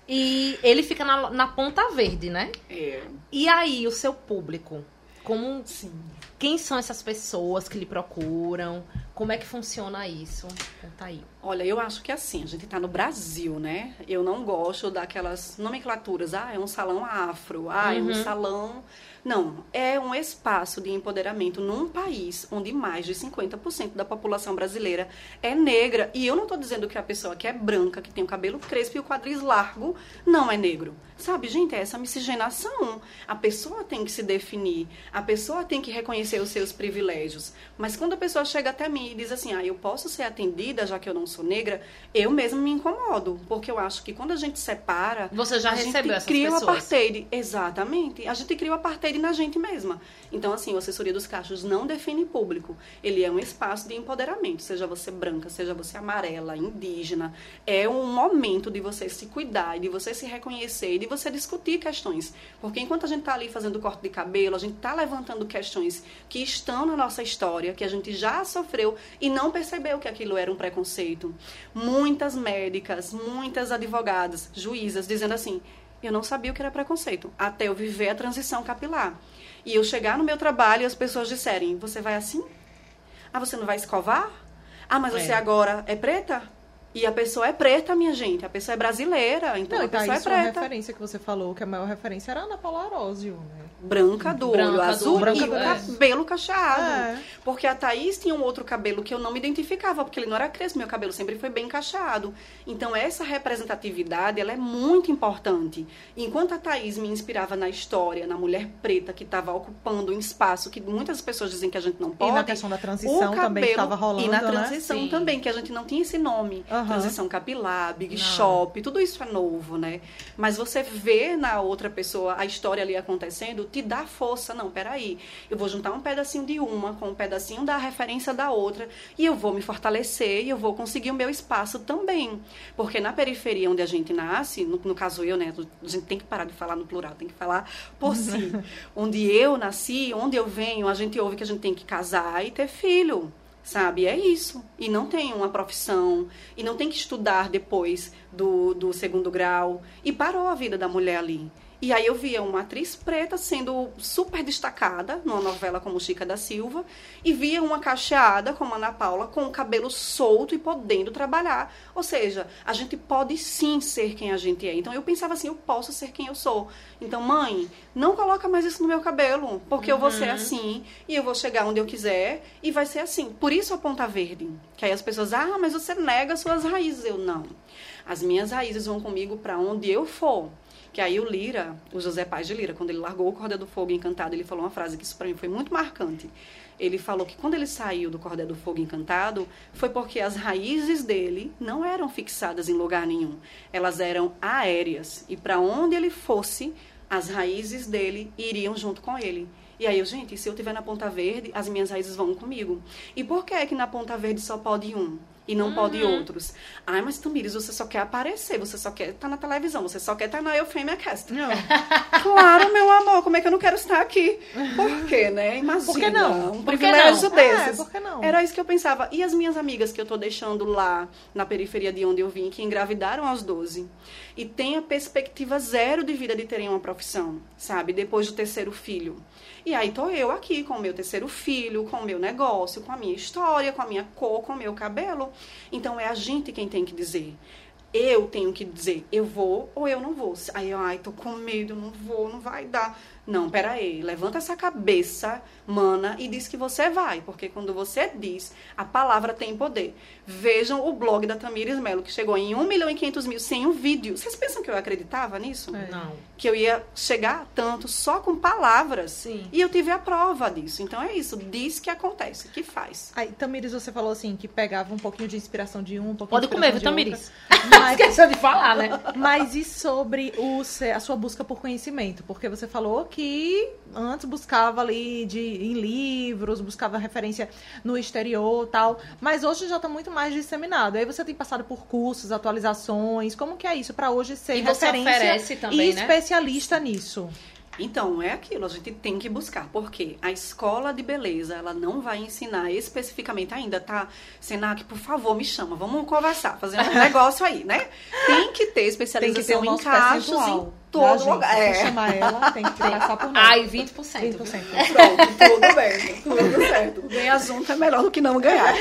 E ele fica na, na Ponta Verde, né? É. E aí, o seu público? Como, Sim. Quem são essas pessoas que lhe procuram? Como é que funciona isso? Conta aí. Olha, eu acho que é assim, a gente está no Brasil, né? Eu não gosto daquelas nomenclaturas. Ah, é um salão afro. Ah, uhum. é um uhum. salão não, é um espaço de empoderamento num país onde mais de 50% da população brasileira é negra. E eu não estou dizendo que a pessoa que é branca, que tem o cabelo crespo e o quadris largo, não é negro. Sabe, gente, é essa miscigenação. A pessoa tem que se definir, a pessoa tem que reconhecer os seus privilégios. Mas quando a pessoa chega até mim e diz assim, ah, eu posso ser atendida já que eu não sou negra, eu mesmo me incomodo. Porque eu acho que quando a gente separa. Você já recebeu essas cria pessoas? O apartheid. Exatamente. A gente cria o apartheid na gente mesma. Então, assim, a assessoria dos cachos não define público. Ele é um espaço de empoderamento, seja você branca, seja você amarela, indígena. É um momento de você se cuidar, de você se reconhecer e de você discutir questões. Porque enquanto a gente está ali fazendo corte de cabelo, a gente está levantando questões que estão na nossa história, que a gente já sofreu e não percebeu que aquilo era um preconceito. Muitas médicas, muitas advogadas, juízas, dizendo assim: eu não sabia o que era preconceito, até eu viver a transição capilar. E eu chegar no meu trabalho e as pessoas disserem: Você vai assim? Ah, você não vai escovar? Ah, mas é. você agora é preta? E a pessoa é preta, minha gente. A pessoa é brasileira, então não, a pessoa tá, é preta. Uma referência que você falou, que a maior referência era a Ana Paula Arósio, né? Branca do branca olho azul do, e o é. cabelo cacheado. É. Porque a Thaís tinha um outro cabelo que eu não me identificava, porque ele não era crespo, meu cabelo sempre foi bem cacheado. Então essa representatividade, ela é muito importante. Enquanto a Thaís me inspirava na história, na mulher preta que estava ocupando um espaço que muitas pessoas dizem que a gente não pode. E na questão da transição cabelo, também estava rolando, E na né? transição né? também, que a gente não tinha esse nome. Uhum uhum. transição capilar, big Não. shop, tudo isso é novo, né? Mas você vê na outra pessoa a história ali acontecendo, te dá força. Não, peraí, eu vou juntar um pedacinho de uma com um pedacinho da referência da outra e eu vou me fortalecer e eu vou conseguir o meu espaço também. Porque na periferia onde a gente nasce, no, no caso eu, né? A gente tem que parar de falar no plural, tem que falar por (laughs) si. onde eu nasci, onde eu venho, a gente ouve que a gente tem que casar e ter filho sabe? É isso. E não tem uma profissão, e não tem que estudar depois do, do segundo grau. E parou a vida da mulher ali. E aí eu via uma atriz preta sendo super destacada numa novela como Chica da Silva e via uma cacheada como Ana Paula com o cabelo solto e podendo trabalhar. Ou seja, a gente pode sim ser quem a gente é. Então eu pensava assim, eu posso ser quem eu sou. Então, mãe, não coloca mais isso no meu cabelo, porque uhum. eu vou ser uhum. assim e eu vou chegar onde eu quiser e vai ser assim. Por isso a ponta verde. Que aí as pessoas, ah, mas você nega suas raízes. Eu não. As minhas raízes vão comigo para onde eu for. Que aí o Lira, o José Paz de Lira, quando ele largou o Cordel do Fogo Encantado, ele falou uma frase que isso para mim foi muito marcante. Ele falou que quando ele saiu do Cordel do Fogo Encantado, foi porque as raízes dele não eram fixadas em lugar nenhum. Elas eram aéreas. E para onde ele fosse, as raízes dele iriam junto com ele. E aí, eu, gente, se eu estiver na Ponta Verde, as minhas raízes vão comigo. E por que é que na Ponta Verde só pode um? E não uhum. pode outros. Ai, mas Tamires, você só quer aparecer, você só quer estar tá na televisão, você só quer estar tá na Eufêmia Cast. Não. (laughs) claro, meu amor, como é que eu não quero estar aqui? Por quê, né? Imagina. Por que não? Um privilégio não? desses. É, por que não? Era isso que eu pensava. E as minhas amigas que eu tô deixando lá na periferia de onde eu vim, que engravidaram aos 12 e têm a perspectiva zero de vida de terem uma profissão, sabe? Depois do terceiro filho. E aí tô eu aqui com o meu terceiro filho, com o meu negócio, com a minha história, com a minha cor, com o meu cabelo. Então é a gente quem tem que dizer. Eu tenho que dizer, eu vou ou eu não vou. Aí, ai, tô com medo, não vou, não vai dar. Não, peraí, levanta essa cabeça, mana, e diz que você vai, porque quando você diz, a palavra tem poder. Vejam o blog da Tamires Melo, que chegou em 1 milhão e 500 mil sem um vídeo. Vocês pensam que eu acreditava nisso? É. Não. Que eu ia chegar tanto só com palavras. Sim. E eu tive a prova disso. Então é isso, diz que acontece, que faz. Aí, Tamires, você falou assim, que pegava um pouquinho de inspiração de um, um pouquinho Pode comer, viu, Tamires? (laughs) Mas... Esqueceu de falar, né? Mas e sobre o, a sua busca por conhecimento? Porque você falou que antes buscava ali de, em livros, buscava referência no exterior tal, mas hoje já está muito mais disseminado. Aí você tem passado por cursos, atualizações, como que é isso para hoje ser e referência também, e né? especialista nisso? Então, é aquilo, a gente tem que buscar, porque a escola de beleza, ela não vai ensinar especificamente ainda, tá? Senac, por favor, me chama, vamos conversar, fazer um (laughs) negócio aí, né? Tem que ter especialização tem que ter em cachos, em todo lugar. É. Chamar ela, tem que passar por nós. Ai, 20%. 20%. Pronto, (laughs) tudo bem, tudo certo. Ganhar junto é melhor do que não ganhar.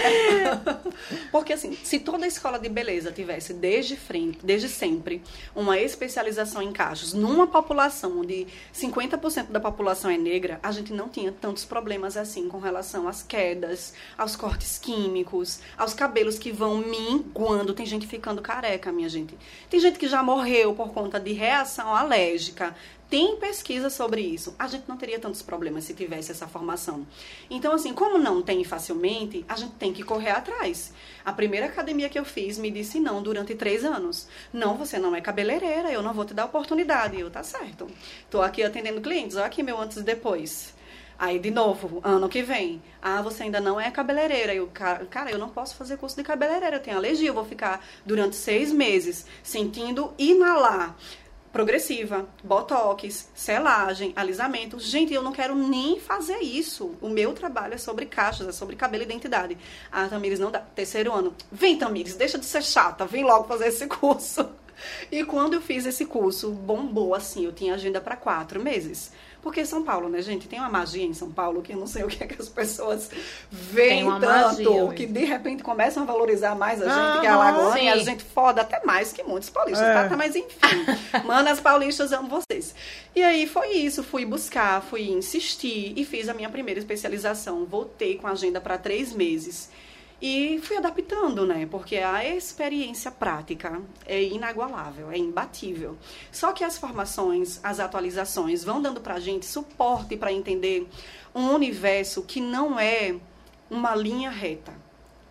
(laughs) Porque assim, se toda a escola de beleza tivesse desde frente, desde sempre, uma especialização em cachos, numa população onde 50% da população é negra, a gente não tinha tantos problemas assim com relação às quedas, aos cortes químicos, aos cabelos que vão minguando. Tem gente ficando careca, minha gente. Tem gente que já morreu por conta de reação alérgica. Tem pesquisa sobre isso. A gente não teria tantos problemas se tivesse essa formação. Então, assim, como não tem facilmente, a gente tem que correr atrás. A primeira academia que eu fiz me disse não durante três anos. Não, você não é cabeleireira, eu não vou te dar oportunidade. Eu, tá certo. Tô aqui atendendo clientes, olha aqui meu antes e depois. Aí, de novo, ano que vem. Ah, você ainda não é cabeleireira. Eu, cara, eu não posso fazer curso de cabeleireira. Eu tenho alergia. Eu vou ficar durante seis meses sentindo inalar progressiva, botox, selagem, alisamento. Gente, eu não quero nem fazer isso. O meu trabalho é sobre caixas, é sobre cabelo e identidade. Ah, Tamires, não dá. Terceiro ano. Vem, Tamires, deixa de ser chata. Vem logo fazer esse curso. (laughs) E quando eu fiz esse curso, bombou assim. Eu tinha agenda para quatro meses. Porque São Paulo, né, gente, tem uma magia em São Paulo que eu não sei o que é que as pessoas veem tanto, que de repente começam a valorizar mais a gente ah, que é a Lagoa e a gente foda até mais que muitos paulistas, é. tá? Mas enfim, (laughs) manas paulistas, amo vocês. E aí foi isso, fui buscar, fui insistir e fiz a minha primeira especialização. Voltei com a agenda para três meses. E fui adaptando, né? Porque a experiência prática é inagualável, é imbatível. Só que as formações, as atualizações vão dando pra gente suporte para entender um universo que não é uma linha reta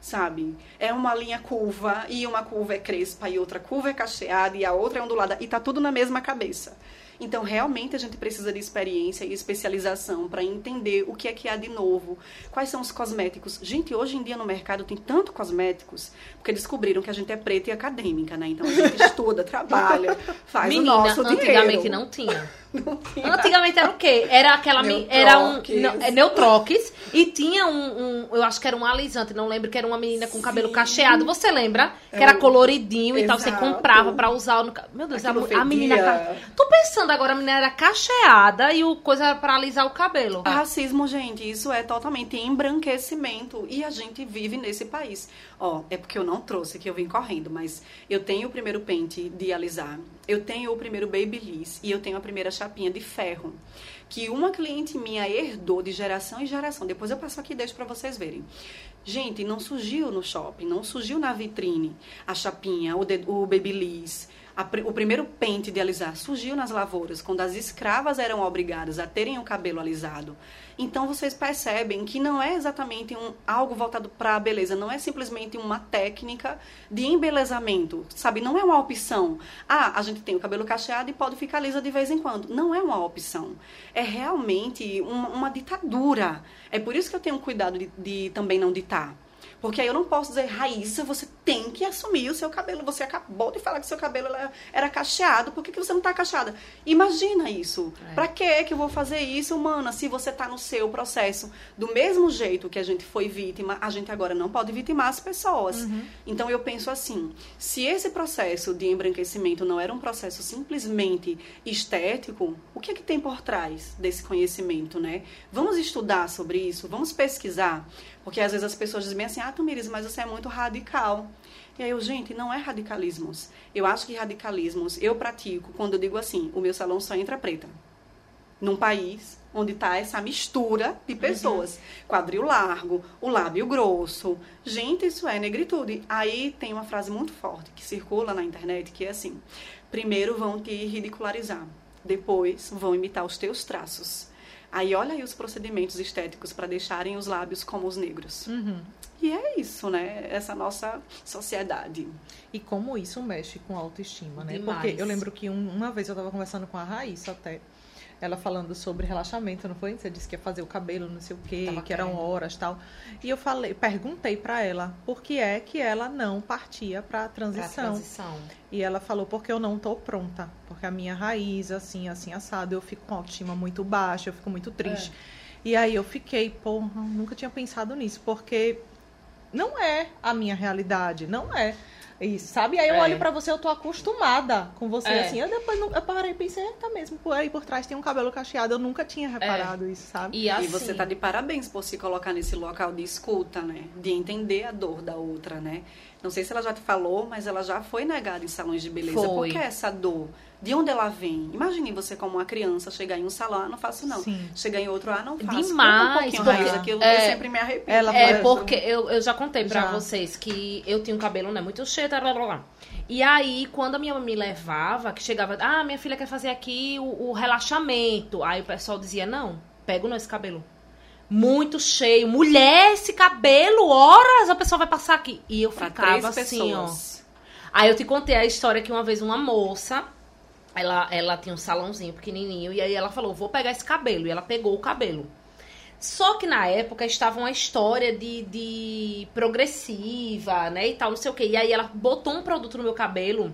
sabe? É uma linha curva e uma curva é crespa e outra curva é cacheada e a outra é ondulada e tá tudo na mesma cabeça. Então, realmente, a gente precisa de experiência e especialização para entender o que é que há de novo, quais são os cosméticos. Gente, hoje em dia no mercado tem tanto cosméticos, porque descobriram que a gente é preta e acadêmica, né? Então, a gente estuda, (laughs) trabalha, faz Menina, o nosso antigamente dinheiro. não tinha. Não tinha. Antigamente era o quê? Era aquela. mi- Era um. Neutrox. não, é Neutrox. E tinha um, um- Eu acho que era um alisante, não lembro, que era uma menina com cabelo Sim. cacheado. Você lembra? Que É era o- coloridinho e tal. Você Exato. comprava pra usar no. Meu Deus, a, Aquilo mu- a menina. Tô pensando agora, a menina era cacheada e o coisa era pra alisar o cabelo. Racismo, gente, isso é totalmente embranquecimento e a gente vive nesse país. Ó, é porque eu não trouxe, que eu vim correndo, mas eu tenho o primeiro pente de alisar, eu tenho o primeiro babyliss e eu tenho a primeira chapinha de ferro, que uma cliente minha herdou de geração em geração. Depois eu passo aqui e deixo pra vocês verem. Gente, não surgiu no shopping, não surgiu na vitrine a chapinha, o, de- o babyliss, o primeiro pente de alisar surgiu nas lavouras, quando as escravas eram obrigadas a terem o cabelo alisado. Então vocês percebem que não é exatamente um, algo voltado para a beleza, não é simplesmente uma técnica de embelezamento, sabe? Não é uma opção. Ah, a gente tem o cabelo cacheado e pode ficar lisa de vez em quando. Não é uma opção. É realmente uma, uma ditadura. É por isso que eu tenho cuidado de, de também não ditar. Porque aí eu não posso dizer, Raíssa, você tem que assumir o seu cabelo. Você acabou de falar que seu cabelo era- cacheado. Por que, que você não tá cacheada? Imagina isso. É. Pra que que eu vou fazer isso, humana? Se você tá no seu processo do mesmo jeito que a gente foi vítima, a gente agora não pode vitimar as pessoas. Então eu penso assim, se esse processo de embranquecimento não era um processo simplesmente estético, o que é que tem por trás desse conhecimento, né? Vamos estudar sobre isso, vamos pesquisar, porque às vezes as pessoas dizem assim, ah, Tamires, mas você é muito radical. E aí eu, gente, não é radicalismos. Eu acho que radicalismos eu pratico quando eu digo assim, o meu salão só entra preta num país onde está essa mistura de pessoas. Quadril largo, o lábio grosso. Gente, isso é negritude. Aí tem uma frase muito forte que circula na internet que é assim: primeiro vão te ridicularizar, depois vão imitar os teus traços. Aí olha aí os procedimentos estéticos para deixarem os lábios como os negros. Uhum. E é isso, né? Essa nossa sociedade. E como isso mexe com a autoestima, né? Demais. Porque eu lembro que um- uma vez eu tava conversando com a Raíssa até. Ela falando sobre relaxamento, não foi? Você disse que ia fazer o cabelo, não sei o quê, Tava que eram querendo. horas tal. E eu falei, perguntei pra ela por que é que ela não partia pra Pra transição. transição. E ela falou, porque eu não tô pronta. Porque a minha raiz, assim, assim, assado, eu fico com a autoestima muito baixa, eu fico muito triste. E aí eu fiquei, porra, nunca tinha pensado nisso, porque não é a minha realidade, não é. Isso, sabe? Aí eu É. olho pra você, eu tô acostumada com você, É. assim. Eu depois não, eu parei e pensei, tá mesmo, por aí por trás tem um cabelo cacheado, eu nunca tinha reparado isso, sabe? E assim. E você tá de parabéns por se colocar nesse local de escuta, né? De entender a dor da outra, né? Não sei se ela já te falou, mas ela já foi negada em salões de beleza. Foi. Por que essa dor? De onde ela vem? Imagine você como uma criança chegar em um salão, ah, não faço não. Sim. Chegar em outro, ah, não faço. Demais, um pouquinho, porque- eu, é, eu sempre me arrepio. ela É, porque eu, eu já contei pra Já. vocês que eu tinha um cabelo né, muito cheio, blá, blá, blá. E aí, quando a minha mãe me levava, que chegava, ah, minha filha quer fazer aqui o, o relaxamento. Aí o pessoal dizia, não, pega não esse cabelo. Muito cheio. Mulher, esse cabelo, horas a pessoa vai passar aqui. E eu Pra ficava assim, ó. pessoas. Aí eu te contei a história que uma vez uma moça, ela, ela tinha um salãozinho pequenininho, e aí ela falou, vou pegar esse cabelo. E ela pegou o cabelo. Só que na época estava uma história de, de progressiva, né, e tal, não sei o quê. E aí ela botou um produto no meu cabelo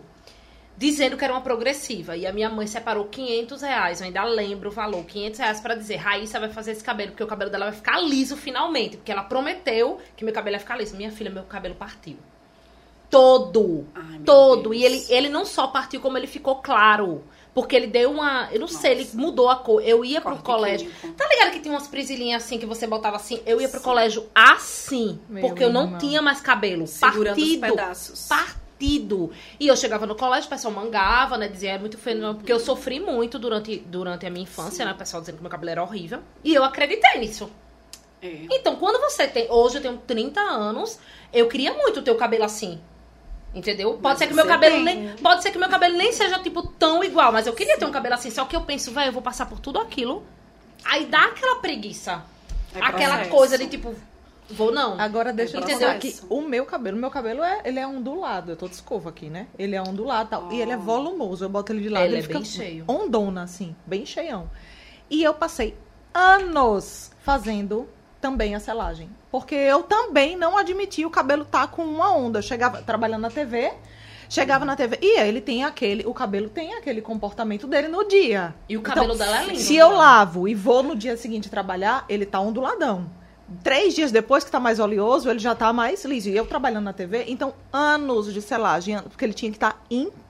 dizendo que era uma progressiva. E a minha mãe separou 500 reais, eu ainda lembro o valor, 500 reais pra dizer, Raíssa vai fazer esse cabelo, porque o cabelo dela vai ficar liso finalmente. Porque ela prometeu que meu cabelo ia ficar liso. Minha filha, meu cabelo partiu. Todo. Ai, todo. Deus. E ele, ele não só partiu, como ele ficou claro. Porque ele deu uma. Eu não sei, ele Nossa. mudou a cor. Eu ia pro Corte colégio. químico. Tá ligado que tinha umas prisilinhas assim que você botava assim? Eu ia pro Sim. colégio assim. Meu porque eu não irmão. tinha mais cabelo. Segurando os partido. pedaços. Partido. E eu chegava no colégio, o pessoal mangava, né? Dizia, é muito feio. não", Porque eu sofri muito durante, durante a minha infância, né? O pessoal dizendo que meu cabelo era horrível. E eu acreditei nisso. É. Então, quando você tem. Hoje eu tenho 30 anos, eu queria muito ter o cabelo assim. Entendeu? Pode Mas ser que meu cabelo tem. nem. Pode ser que meu cabelo nem seja, tipo, tão igual, mas eu queria ter um cabelo assim. Só que eu penso, velho, eu vou passar por tudo aquilo. Aí dá aquela preguiça. É aquela processo. coisa de tipo, vou não. Agora deixa eu processo. dizer aqui, o meu cabelo, meu cabelo é, ele é ondulado, eu tô de escova aqui, né? Ele é ondulado e tal, e ele é Oh. volumoso, eu boto ele de lado, Ele ele, é fica bem cheio. ondona assim, bem cheião. E eu passei anos fazendo também a selagem, porque eu também não admitia o cabelo tá com uma onda. Eu chegava trabalhando na TV, Chegava na TV, e ele tem aquele, o cabelo tem aquele comportamento dele no dia. E o cabelo dela é lindo. Se eu lavo e vou no dia seguinte trabalhar, ele tá onduladão. Três dias depois que tá mais oleoso, ele já tá mais liso. E eu trabalhando na TV, então anos de selagem, porque ele tinha que estar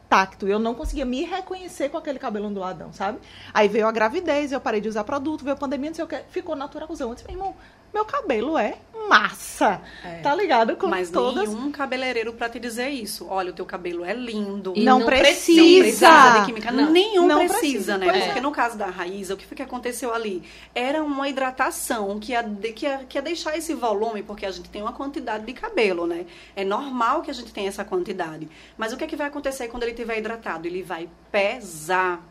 intacto. Eu não conseguia me reconhecer com aquele cabelo onduladão, sabe? Aí veio a gravidez, eu parei de usar produto, veio a pandemia, não sei o que, ficou naturalzão. Eu disse, meu irmão, meu cabelo é massa. É. Tá ligado? Com Mas todas. nenhum cabeleireiro pra te dizer isso. Olha, o teu cabelo é lindo. E não, não precisa. Não precisa de química. Não. Nenhum Não precisa, precisa, né? é. Porque no caso da Raíza, o que foi que aconteceu ali? Era uma hidratação que ia, que, ia, que ia deixar esse volume, porque a gente tem uma quantidade de cabelo, né? É normal que a gente tenha essa quantidade. Mas o que, é que vai acontecer quando ele estiver hidratado? Ele vai pesar.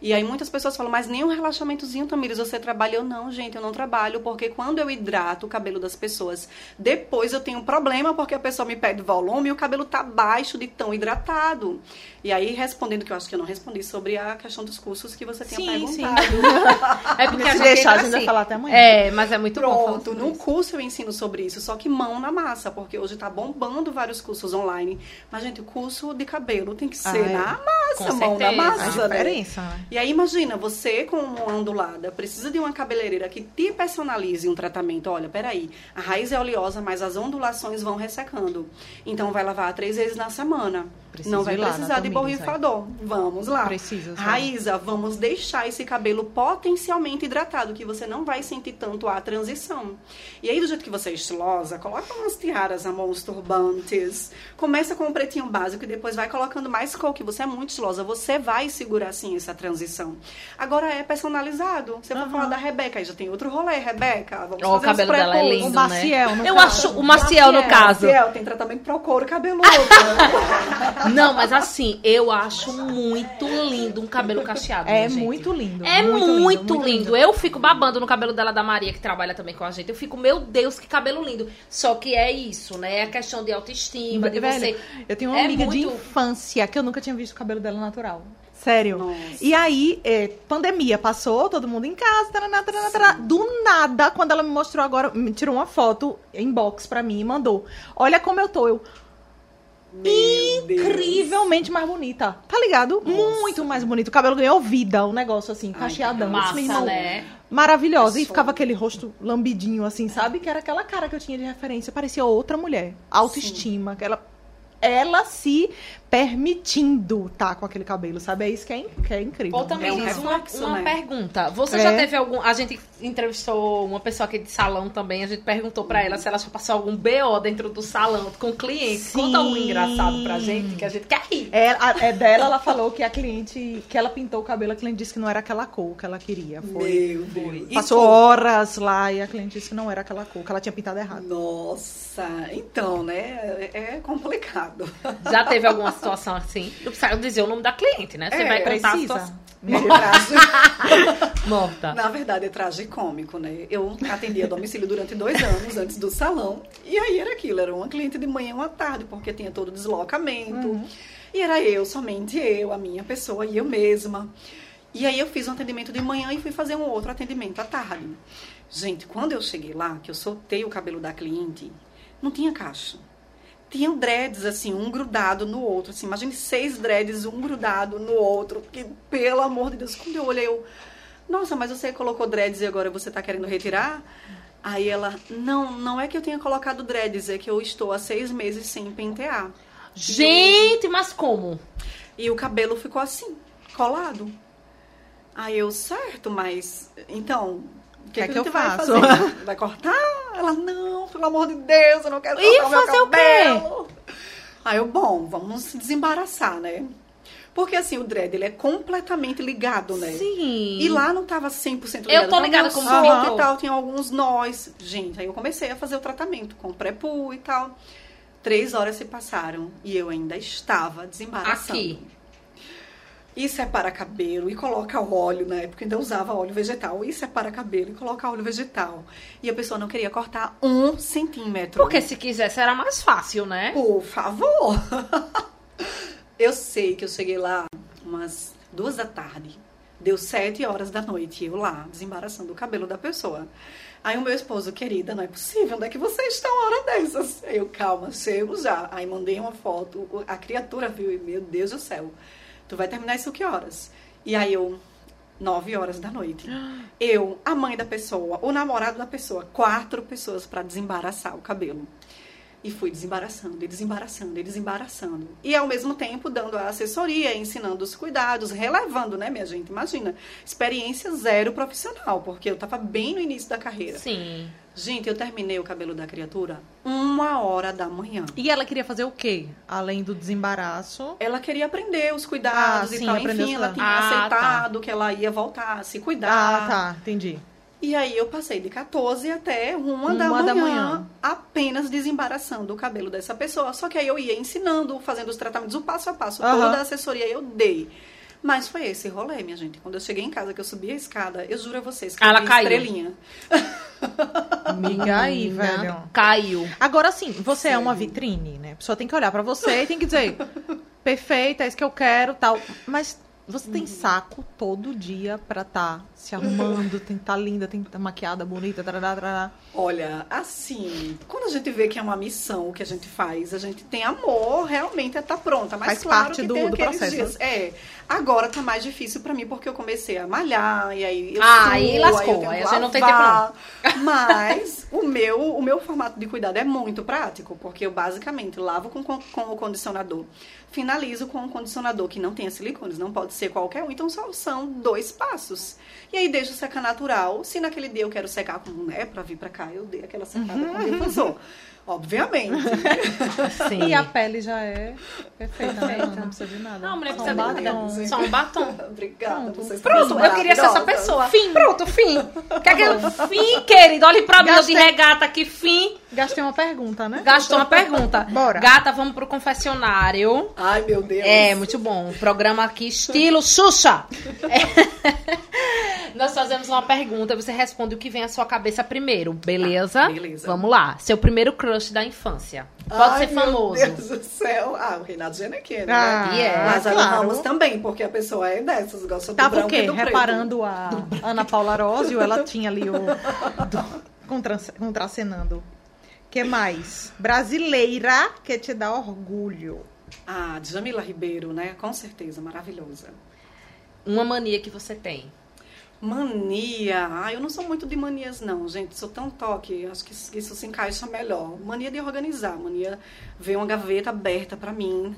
E aí muitas pessoas falam, mas nem um relaxamentozinho, Tamires, você trabalha? Eu não, gente, eu não trabalho, porque quando eu hidrato o cabelo das pessoas, depois eu tenho um problema, porque a pessoa me pede volume e o cabelo tá baixo de tão hidratado. E aí, respondendo, que eu acho que eu não respondi, sobre a questão dos cursos que você tinha Sim, sim. perguntado. (laughs) É porque a Se gente deixar, a gente vai assim. falar até amanhã. É, mas é muito bom falar Pronto, no isso. curso eu ensino sobre isso, só que mão na massa, porque hoje tá bombando vários cursos online. Mas, gente, o curso de cabelo tem que ser Ah, é. na massa, Com mão na certeza. A massa, né? diferença, né? E aí, imagina, você como ondulada, precisa de uma cabeleireira que te personalize um tratamento. Olha, peraí, a raiz é oleosa, mas as ondulações vão ressecando. Então, vai lavar três vezes na semana. Preciso Não vai ir lá precisar de borrifador. Vamos lá. Precisa? Raíza, vamos deixar esse cabelo potencialmente hidratado, que você não vai sentir tanto a transição. E aí, do jeito que você é estilosa, coloca umas tiaras, amor, turbantes. Começa com um pretinho básico e depois vai colocando mais cor, que você é muito estilosa. Você vai segurar, sim, essa transição. Agora é personalizado. Você vai Aham. falar da Rebeca, aí já tem outro rolê, Rebeca. Vamos Ó, o fazer os cabelo dela é lindo, O Maciel, né? no Eu caso. acho o Maciel, no caso. Maciel, tem tratamento pro couro cabeludo. (laughs) Não, mas assim, eu acho muito lindo um cabelo cacheado. É minha gente. muito lindo. É muito, lindo, lindo. Eu fico babando no cabelo dela da Maria, que trabalha também com a gente. Eu fico, meu Deus, que cabelo lindo. Só que é isso, né? É a questão de autoestima, de Velho, você. Eu tenho uma É amiga de muito- infância que eu nunca tinha visto o cabelo dela natural. Sério. Nossa. E aí, é, pandemia passou, todo mundo em casa, taraná, taraná, taraná. do nada, quando ela me mostrou agora, me tirou uma foto inbox pra mim e mandou. Olha como eu tô, eu. Incrivelmente mais bonita. Tá ligado? Muito mais bonito. O cabelo ganhou vida, o negócio assim, Ai, cacheadão. que Massa, irmão, né? Maravilhosa. E ficava aquele rosto lambidinho, assim, sabe? Que era aquela cara que eu tinha de referência. Parecia outra mulher. Autoestima. Que ela, ela se permitindo tá com aquele cabelo, sabe? É isso que é, que é incrível. Ou também É um diz uma, reflexo, uma né? pergunta. Você É. já teve algum. A gente entrevistou uma pessoa aqui de salão também. A gente perguntou pra ela se ela já passou algum BO dentro do salão com clientes. Conta um Sim. engraçado pra gente, que a gente quer rir. É, a- é dela, ela falou que a cliente, que ela pintou o cabelo, a cliente disse que não era aquela cor que ela queria. Foi. Meu Deus. Passou tu? horas lá e a cliente disse que não era aquela cor, que ela tinha pintado errado. Nossa, então, né? É é complicado. Já teve alguma situação assim? Não precisa dizer o nome da cliente, né? Você É, vai contar a Precisa. situação. É tragi- Morta. Na verdade, é tragicômico, né? Eu atendia domicílio durante dois anos antes do salão. E aí era aquilo, era uma cliente de manhã e uma tarde, porque tinha todo o deslocamento. E era eu, somente eu, a minha pessoa e eu mesma. E aí eu fiz um atendimento de manhã e fui fazer um outro atendimento à tarde. Gente, quando eu cheguei lá, que eu soltei o cabelo da cliente, não tinha caixa. Tinham dreads, assim, um grudado no outro. Assim, imagine seis dreads, um grudado no outro. Que, pelo amor de Deus, quando eu olhei, eu... Nossa, mas você colocou dreads e agora você tá querendo retirar? Aí ela, não, não é que eu tenha colocado dreads, é que eu estou há seis meses sem pentear. Gente, mas como? E o cabelo ficou assim, colado. Aí eu, certo, mas então, o que, Que é que, que eu vai faço? fazer? (laughs) Vai cortar? Ela, não, pelo amor de Deus, eu não quero E cortar o meu fazer o quê? cabelo. Aí eu, bom, vamos se desembaraçar, né? Porque assim, o dread, ele é completamente ligado, né? Sim. E lá não tava 100% ligado. Eu tô ligada você falou. e tal, tinha alguns nós. Gente, aí eu comecei a fazer o tratamento com pré-poo e tal. Três horas se passaram e eu ainda estava desembaraçando. Aqui. E separa cabelo e coloca óleo, na época ainda usava óleo vegetal. E separa cabelo e coloca óleo vegetal. E a pessoa não queria cortar um centímetro. Porque se quisesse era mais fácil, né? Por favor. (laughs) eu sei que eu cheguei lá umas duas da tarde. Deu sete horas da noite, eu lá, desembaraçando o cabelo da pessoa. Aí o meu esposo, querida, não é possível, onde é que você está uma hora dessas? Eu, calma, chego já. Aí mandei uma foto, a criatura viu e, meu Deus do céu, tu vai terminar isso que horas? E aí eu, nove horas da noite. (gasps) Eu, a mãe da pessoa, o namorado da pessoa, quatro pessoas para desembaraçar o cabelo. E fui desembaraçando, e desembaraçando, e desembaraçando. E ao mesmo tempo dando a assessoria, ensinando os cuidados, relevando, né, minha gente? Imagina, experiência zero profissional, porque eu tava bem no início da carreira. Sim. Gente, eu terminei o cabelo da criatura uma hora da manhã. E ela queria fazer o quê? Além do desembaraço? Ela queria aprender os cuidados Ah, e sim, tal. Enfim, ela tinha Ah, tá. aceitado que ela ia voltar a se cuidar. Ah, tá, entendi. E aí eu passei de 14 até uma, Uma da, da manhã, manhã. apenas desembaraçando o cabelo dessa pessoa. Só que aí eu ia ensinando, fazendo os tratamentos, o passo a passo, toda a assessoria eu dei. Mas foi esse rolê, minha gente. Quando eu cheguei em casa, que eu subi a escada, eu juro a vocês que Ela eu caiu. estrelinha. Amiga aí, velho. Caiu. Agora sim, você é Sério. uma vitrine, né? A pessoa tem que olhar pra você e tem que dizer, (laughs) perfeita, é isso que eu quero, tal. Mas você tem saco todo dia pra tá se arrumando, tem que estar linda, tem que estar maquiada, bonita, tarará, tarará. Olha, assim, quando a gente vê que é uma missão o que a gente faz, a gente tem amor, realmente é estar pronta. Mas Faz claro parte que do- tem do processo, dias. É. Agora tá mais difícil pra mim porque eu comecei a malhar e aí eu Ah, suo, aí lascou, aí que a gente não tem lavar. (laughs) Mas o meu, o meu formato de cuidado é muito prático, porque eu basicamente lavo com, com o condicionador, finalizo com um condicionador que não tenha silicones, não pode ser qualquer um, então só são dois passos. E aí deixo secar natural. Se naquele dia eu quero secar com, né, pra vir pra cá, eu dei aquela secada com o difusor. Obviamente. Sim. E a pele já é perfeita, né? Não precisa de nada. Não, mulher precisa de batom. nada. Só um batom. Obrigada. Pronto. vocês Pronto, eu queria ser essa pessoa. Fim. Pronto, fim. Quer (laughs) que eu... Fim, querido. Olhe pra mim, eu de regata aqui, fim. Gastei uma pergunta, né? Gastou uma pergunta. Bora. Gata, vamos pro confessionário. Ai, meu Deus. É, muito bom. Programa aqui, estilo Xuxa. (laughs) É. Nós fazemos uma pergunta, você responde o que vem à sua cabeça primeiro, beleza? Ah, beleza. Vamos lá. Seu primeiro crush da infância. Pode Ai, ser meu famoso. Deus do céu. Ah, o Renato Genequeira, Ah, né? E é, Mas a claro. Ramos também, porque a pessoa é dessas, gosta do Tava o branco quê? e do preto. Reparando a Ana Paula Arósio, ela tinha ali o. (laughs) do- contra, contracenando. Que mais? Brasileira que te dá orgulho. Ah, Djamila Ribeiro, né? Com certeza, maravilhosa. Uma mania que você tem. Mania. Ah, eu não sou muito de manias, não, gente. Sou tão toque. Acho que isso se encaixa melhor. Mania de organizar. Mania ver uma gaveta aberta pra mim.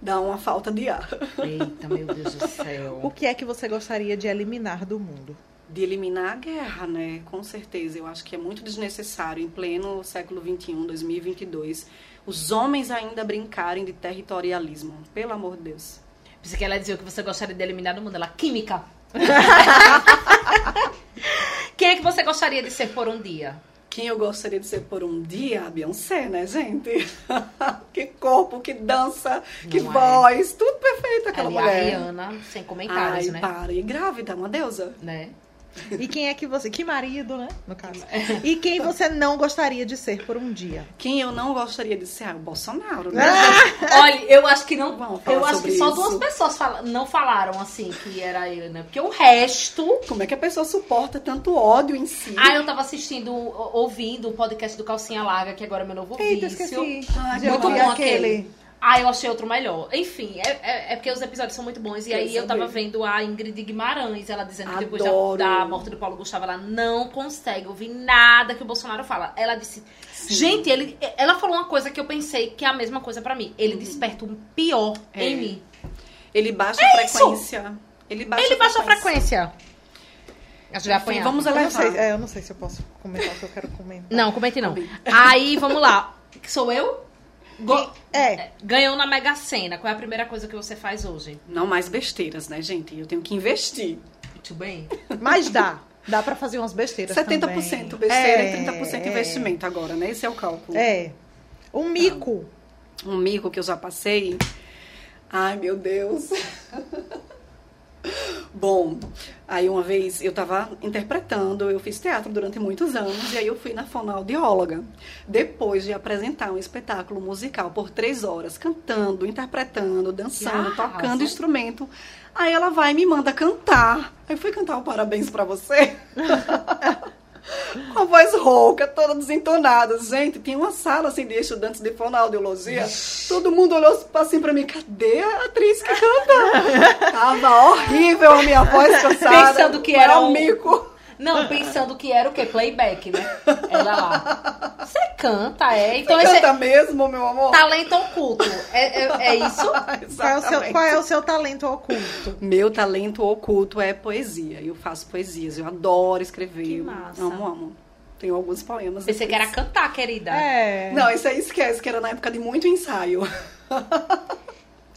Dá uma falta de ar. Eita, meu Deus do (laughs) O céu. que é que você gostaria de eliminar do mundo? De eliminar a guerra, né? Com certeza. Eu acho que é muito desnecessário em pleno século XXI, 2022, os homens ainda brincarem de territorialismo. Pelo amor de Deus. Pensei que ela ia dizer o que você gostaria de eliminar do mundo. Ela, química. (laughs) Quem é que você gostaria de ser por um dia? Quem eu gostaria de ser por um dia? A Beyoncé, né, gente? (laughs) que corpo, que dança, que Não é. voz. Tudo perfeito aquela Ali, a mulher. Rihanna, sem comentários, Ai, né? para. E grávida, uma deusa. né? E quem é que você. Que marido, né? No caso. E quem você não gostaria de ser por um dia? Quem eu não gostaria de ser? Ah, o Bolsonaro, né? Olha, eu acho que não. Vamos falar Eu acho sobre que só isso. duas pessoas fala- não falaram assim que era ele, né? Porque o resto. Como é que a pessoa suporta tanto ódio em si? Ah, eu tava assistindo, ouvindo o podcast do Calcinha Larga, que agora é meu novo Eita, vício. esqueci. De muito bom aquele. Ah, eu achei outro melhor. Enfim, é, é, é porque os episódios são muito bons. E aí eu tava vendo a Ingrid Guimarães, ela dizendo que depois da, Adoro. da morte do Paulo Gustavo, ela não consegue ouvir nada que o Bolsonaro fala. Ela disse. Gente, ele, ela falou uma coisa que eu pensei que é a mesma coisa pra mim. Ele desperta um pior É. em mim. Ele baixa a frequência. Ele baixa Ele a baixa a frequência. frequência. A gente vai Enfim, apanhar. vamos Eu não, elevar. sei, é, eu não sei se eu posso comentar o que eu quero comentar. Não, comente não. Aí, vamos lá. Sou eu? Go- É. Ganhou na Mega Sena. Qual é a primeira coisa que você faz hoje? Não mais besteiras, né, gente? Eu tenho que investir. Muito bem. Mas dá. Dá pra fazer umas besteiras 70% também. besteira É, e 30% investimento agora, né? Esse é o cálculo. É. Um mico. Um mico que eu já passei. Ai, meu Deus. (laughs) Bom, aí uma vez eu estava interpretando, eu fiz teatro durante muitos anos, e aí eu fui na fonoaudióloga. Depois de apresentar um espetáculo musical por três horas, cantando, interpretando, dançando, tocando instrumento, aí ela vai e me manda cantar. Aí eu fui cantar um parabéns pra você. (laughs) Com a voz rouca, toda desentonada. Gente, tinha uma sala assim de estudantes de fonoaudiologia. Todo mundo olhou assim pra mim, cadê a atriz que canta? Tava horrível a minha voz cansada. Pensando que era um- mico. Não, pensando que era o quê? Playback, né? Ela lá. Você canta, é? Então Você esse é canta mesmo, meu amor? talento oculto. É, é, é (laughs) isso? Qual é, o seu, qual é o seu talento oculto? Meu talento oculto é poesia. Eu faço poesias. Eu adoro escrever. Que Eu massa. Amo, amo. Tenho alguns poemas. Pensei que era cantar, querida. É. Não, isso aí esquece, que era na época de muito ensaio.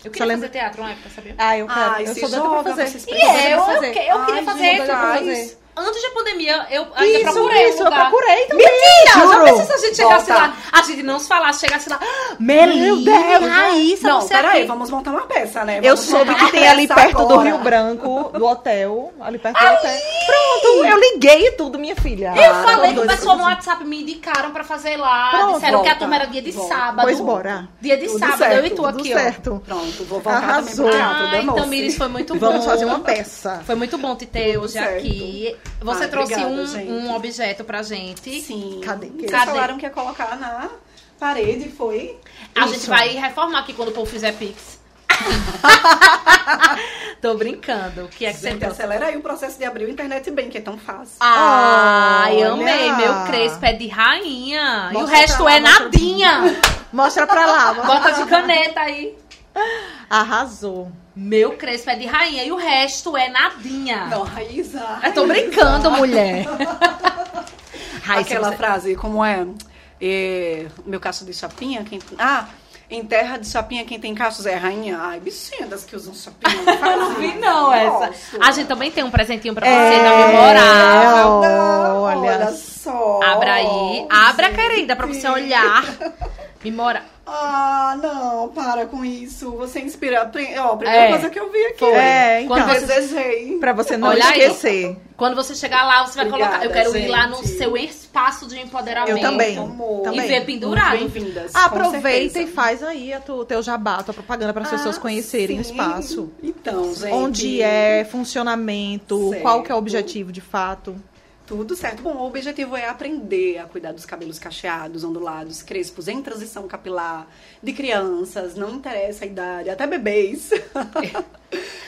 Eu queria lembra- fazer teatro uma época, sabia? Ah, eu quero. Ai, eu sou doida joga, pra fazer. E Eu é, eu, eu, eu queria fazer. gente, eu queria faz. fazer. Antes da pandemia, eu ainda Isso, procurei isso, um eu lugar. procurei também. Mentira! Já pensou se a gente chegasse Volta. lá, a gente não se falasse, chegasse lá, "Ah, Meu Deus, Raíssa, Não, peraí, vamos montar uma peça, né? Eu Vamos soube montar que tem ali perto do agora. Rio Branco, do hotel, ali perto do hotel. Pronto, eu liguei tudo, minha filha. Eu Ah, falei que o pessoal no WhatsApp me indicaram pra fazer lá. Pronto, disseram que a volta, turma era dia de volta. sábado. Pois bora. Dia de Tudo sábado, certo, eu e tu Tudo aqui, ó. certo. Pronto, vou voltar Arrasou. também pro teatro, Ah, danou-se. então, Miris, foi muito bom. Vamos fazer uma peça. Foi muito bom te ter Tudo hoje certo. aqui. Você Ai, trouxe obrigada, um, gente. um objeto pra gente. Sim. Cadê? Vocês Cadê? falaram que ia colocar na parede, foi? A Isso. gente vai reformar aqui quando o povo fizer Pix. (laughs) Tô brincando. O que é que você Gente, trouxe? acelera aí o processo de abrir o internet bem, que é tão fácil. Ai, Olha. amei. Meu crespo é de rainha. e o Mostra resto pra lá, é mostra- nadinha. Mostra pra lá. (laughs) Bota de caneta aí. Arrasou. Meu crespo é de rainha e o resto é nadinha. Não, Raíza. Eu tô brincando, mulher. (laughs) Raíssa, Aquela você- frase, como é? É, meu cacho de chapinha, quem... Ah, em terra de chapinha, quem tem cachos é a rainha. Ai, bichinha das que usam chapinha. (laughs) Eu não vi não essa. Nossa. A gente também tem um presentinho pra você É, da memorável. ó. olha, olha só. Abra aí. Abra, querida, pra você olhar. (laughs) Memora. Ah, não, para com isso. Você inspira. Pri- Ó, a primeira É. coisa que eu vi aqui. Foi. É, então. Quando você- Desejei. Pra você não Olha aí. esquecer. Quando você chegar lá, você vai Obrigada, colocar. Eu quero ir lá no gente. seu espaço de empoderamento. Eu também. Amor. Também. E ver pendurado. Bem-vindas. Aproveita e faz aí tu, teu jabá, tua propaganda para as pessoas Ah, conhecerem o sim. espaço. Então, gente. Onde é, funcionamento, Certo. qual que é o objetivo de fato. Tudo certo. Bom, o objetivo é aprender a cuidar dos cabelos cacheados, ondulados, crespos, em transição capilar, de crianças, não interessa a idade, até bebês. (laughs)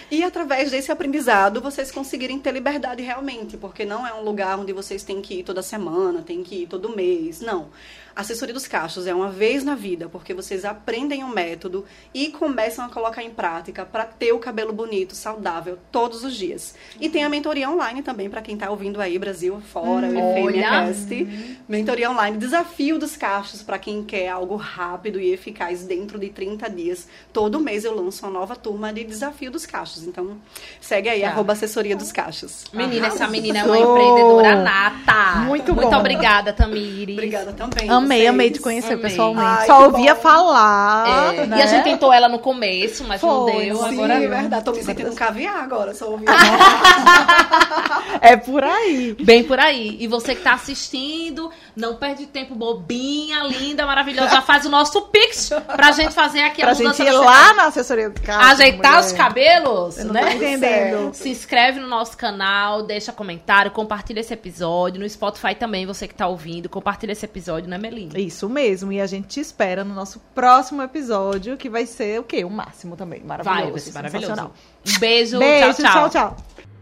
e através desse aprendizado, vocês conseguirem ter liberdade realmente, porque não é um lugar onde vocês têm que ir toda semana, têm que ir todo mês. Não. A assessoria dos cachos é uma vez na vida, porque vocês aprendem o método e começam a colocar em prática para ter o cabelo bonito, saudável, todos os dias. E tem a mentoria online também para quem está ouvindo aí, Brasil fora, o olha. FMCast. Mentoria online, desafio dos cachos para quem quer algo rápido e eficaz dentro de 30 dias. Todo mês eu lanço uma nova turma de desafio dos cachos. Então, segue aí, Tá. arroba assessoria dos cachos. Menina, essa menina é uma empreendedora nata. Muito Muito bom. obrigada, Tamires. Obrigada também. Amei, vocês. amei te conhecer Amei. pessoalmente. Ai, Só ouvia bom. falar. É, né? E a gente tentou ela no começo, mas não Foi, deu. sim. Sim, Agora é verdade. Tô me sentindo um caviar agora, só ouvindo. (laughs) É por aí. Bem por aí. E você que tá assistindo, não perde tempo, bobinha, linda, maravilhosa. Já faz o nosso pix pra gente fazer aqui a Pra mudança gente ir lá na assessoria do carro. Ajeitar mulher. os cabelos, Eu não né? tô entendendo. Se inscreve no nosso canal, deixa comentário, compartilha esse episódio. No Spotify também, você que tá ouvindo, compartilha esse episódio, né, Melinda? Isso mesmo. E a gente te espera no nosso próximo episódio, que vai ser o quê? O máximo também. Maravilhoso. Vai, vai ser maravilhoso. Um beijo, Beijo, tchau, tchau. tchau. tchau.